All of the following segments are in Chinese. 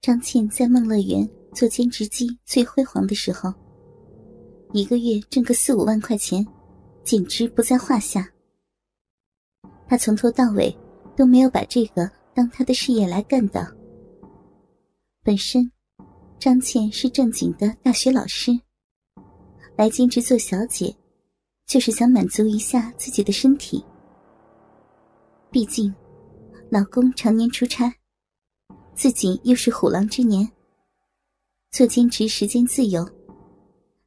张倩在梦乐园做兼职机最辉煌的时候，一个月挣个四五万块钱，简直不在话下。她从头到尾都没有把这个当她的事业来干的。本身，张倩是正经的大学老师，来兼职做小姐，就是想满足一下自己的身体。毕竟，老公常年出差，自己又是虎狼之年，做兼职时间自由，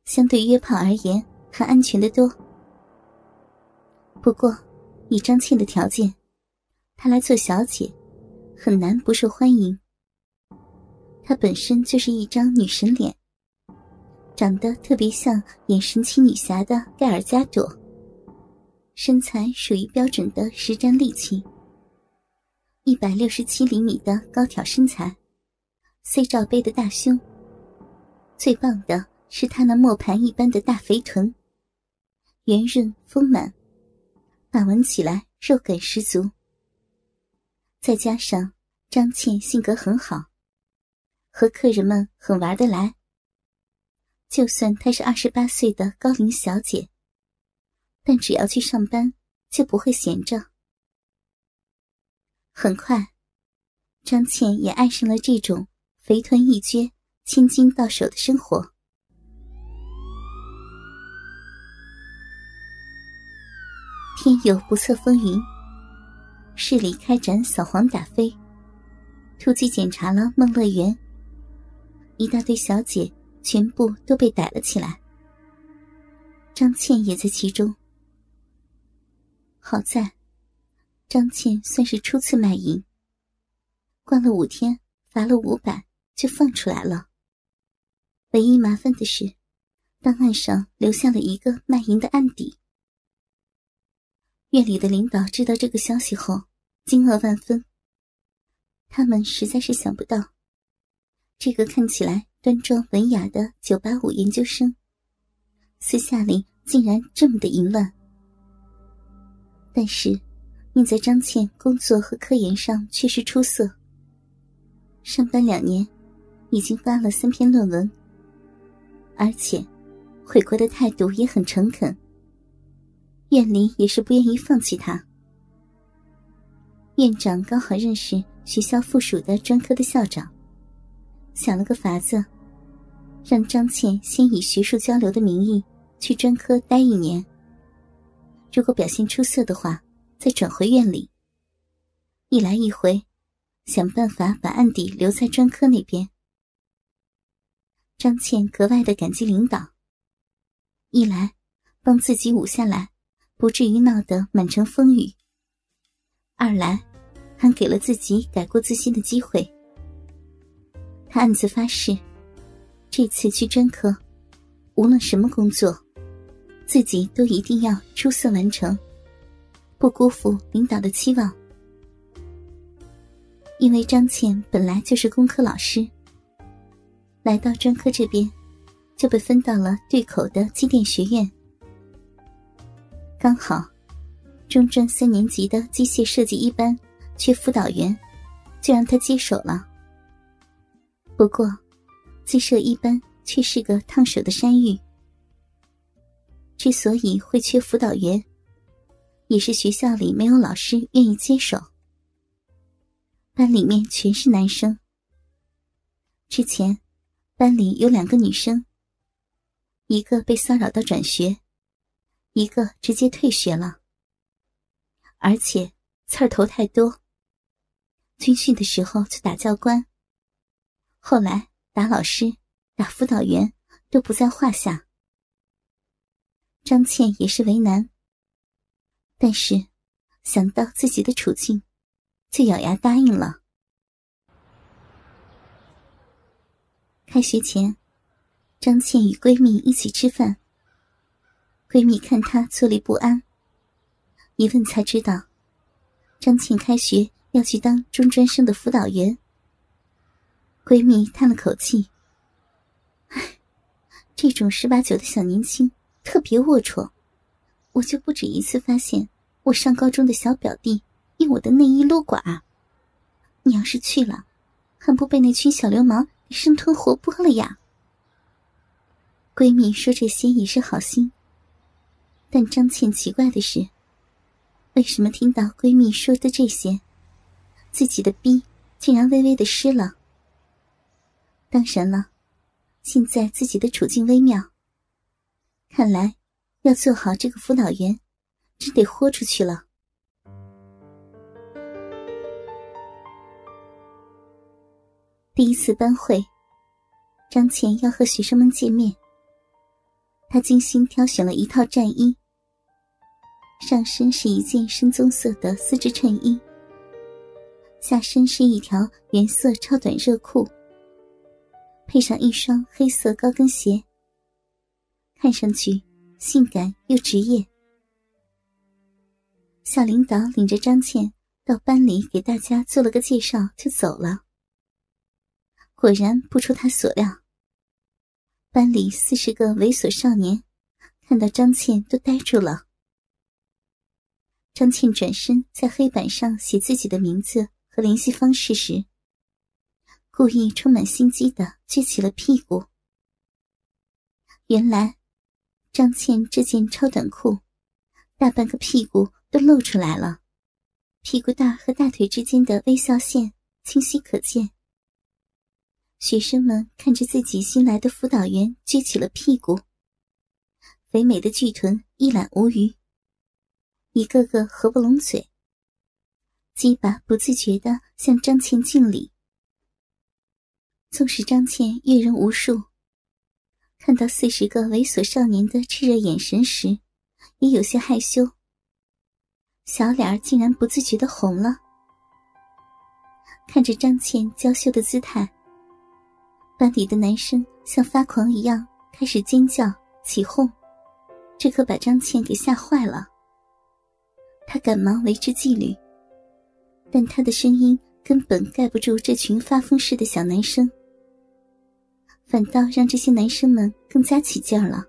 相对约炮而言还安全的多。不过，以张倩的条件，她来做小姐，很难不受欢迎。她本身就是一张女神脸，长得特别像演神奇女侠的盖尔加朵。身材属于标准的实战利器，一百六十七厘米的高挑身材，C 罩杯的大胸。最棒的是他那磨盘一般的大肥臀，圆润丰满，把玩起来肉感十足。再加上张倩性格很好，和客人们很玩得来。就算她是二十八岁的高龄小姐。但只要去上班，就不会闲着。很快，张倩也爱上了这种肥臀一撅、千金到手的生活。天有不测风云，市里开展扫黄打非，突击检查了梦乐园，一大堆小姐全部都被逮了起来，张倩也在其中。好在，张倩算是初次卖淫，关了五天，罚了五百，就放出来了。唯一麻烦的是，档案上留下了一个卖淫的案底。院里的领导知道这个消息后，惊愕万分。他们实在是想不到，这个看起来端庄文雅的九八五研究生，私下里竟然这么的淫乱。但是，命在张倩工作和科研上确实出色。上班两年，已经发了三篇论文，而且回国的态度也很诚恳。院里也是不愿意放弃他。院长刚好认识学校附属的专科的校长，想了个法子，让张倩先以学术交流的名义去专科待一年。如果表现出色的话，再转回院里。一来一回，想办法把案底留在专科那边。张倩格外的感激领导，一来帮自己捂下来，不至于闹得满城风雨；二来还给了自己改过自新的机会。他暗自发誓，这次去专科，无论什么工作。自己都一定要出色完成，不辜负领导的期望。因为张倩本来就是工科老师，来到专科这边，就被分到了对口的机电学院。刚好，中专三年级的机械设计一班缺辅导员，就让他接手了。不过，机设一班却是个烫手的山芋。之所以会缺辅导员，也是学校里没有老师愿意接手。班里面全是男生。之前，班里有两个女生，一个被骚扰到转学，一个直接退学了。而且刺儿头太多。军训的时候就打教官，后来打老师、打辅导员都不在话下。张倩也是为难，但是想到自己的处境，就咬牙答应了。开学前，张倩与闺蜜一起吃饭。闺蜜看她坐立不安，一问才知道，张倩开学要去当中专生的辅导员。闺蜜叹了口气：“唉，这种十八九的小年轻。”特别龌龊，我就不止一次发现我上高中的小表弟用我的内衣撸管。你要是去了，还不被那群小流氓生吞活剥了呀？闺蜜说这些也是好心，但张倩奇怪的是，为什么听到闺蜜说的这些，自己的逼竟然微微的湿了？当然了，现在自己的处境微妙，看来要做好这个辅导员，真得豁出去了。第一次班会，张倩要和学生们见面。她精心挑选了一套战衣，上身是一件深棕色的丝质衬衣，下身是一条原色超短热裤，配上一双黑色高跟鞋，看上去性感又职业。小领导领着张倩到班里给大家做了个介绍，就走了。果然不出他所料。班里四十个猥琐少年看到张倩都呆住了。张倩转身在黑板上写自己的名字和联系方式时，故意充满心机的撅起了屁股。原来，张倩这件超短裤，大半个屁股都露出来了，屁股蛋和大腿之间的微笑线清晰可见。学生们看着自己新来的辅导员撅起了屁股，肥美的巨臀一览无余，一个个合不拢嘴，鸡巴不自觉地向张倩敬礼。纵使张倩阅人无数，看到四十个猥琐少年的炽热眼神时，也有些害羞，小脸儿竟然不自觉的红了。看着张倩娇羞的姿态。班里的男生像发狂一样开始尖叫起哄，这可把张倩给吓坏了。他赶忙维持纪律，但他的声音根本盖不住这群发疯似的小男生，反倒让这些男生们更加起劲了。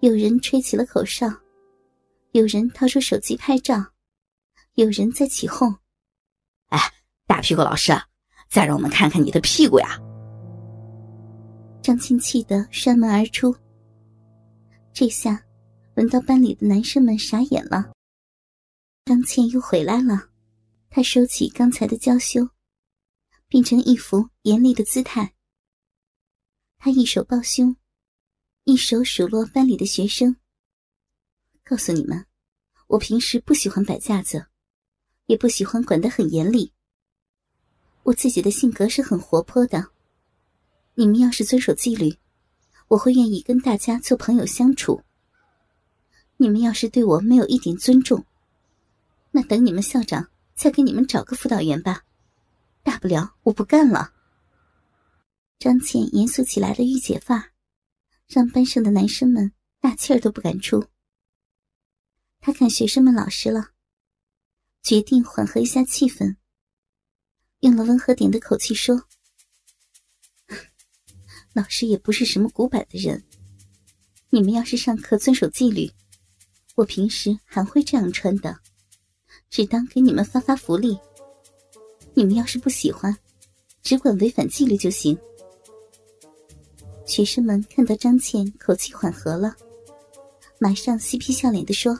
有人吹起了口哨，有人掏出手机拍照，有人在起哄：“哎，大屁股老师！”再让我们看看你的屁股呀！张倩气得摔门而出。这下轮到班里的男生们傻眼了。张倩又回来了，她收起刚才的娇羞，变成一副严厉的姿态。她一手抱胸，一手数落班里的学生：“告诉你们，我平时不喜欢摆架子，也不喜欢管得很严厉。”我自己的性格是很活泼的，你们要是遵守纪律，我会愿意跟大家做朋友相处。你们要是对我没有一点尊重，那等你们校长再给你们找个辅导员吧，大不了我不干了。张倩严肃起来的御姐范儿，让班上的男生们大气儿都不敢出。他看学生们老实了，决定缓和一下气氛。用了温和点的口气说：“老师也不是什么古板的人，你们要是上课遵守纪律，我平时还会这样穿的，只当给你们发发福利。你们要是不喜欢，只管违反纪律就行。”学生们看到张倩口气缓和了，马上嬉皮笑脸的说：“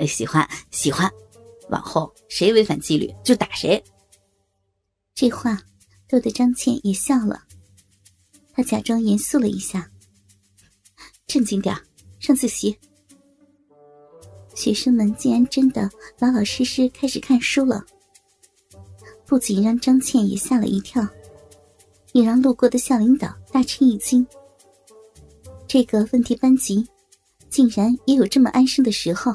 哎，喜欢喜欢，往后谁违反纪律就打谁。”这话逗得张倩也笑了，她假装严肃了一下：“正经点上自习。”学生们竟然真的老老实实开始看书了，不仅让张倩也吓了一跳，也让路过的校领导大吃一惊。这个问题班级，竟然也有这么安生的时候。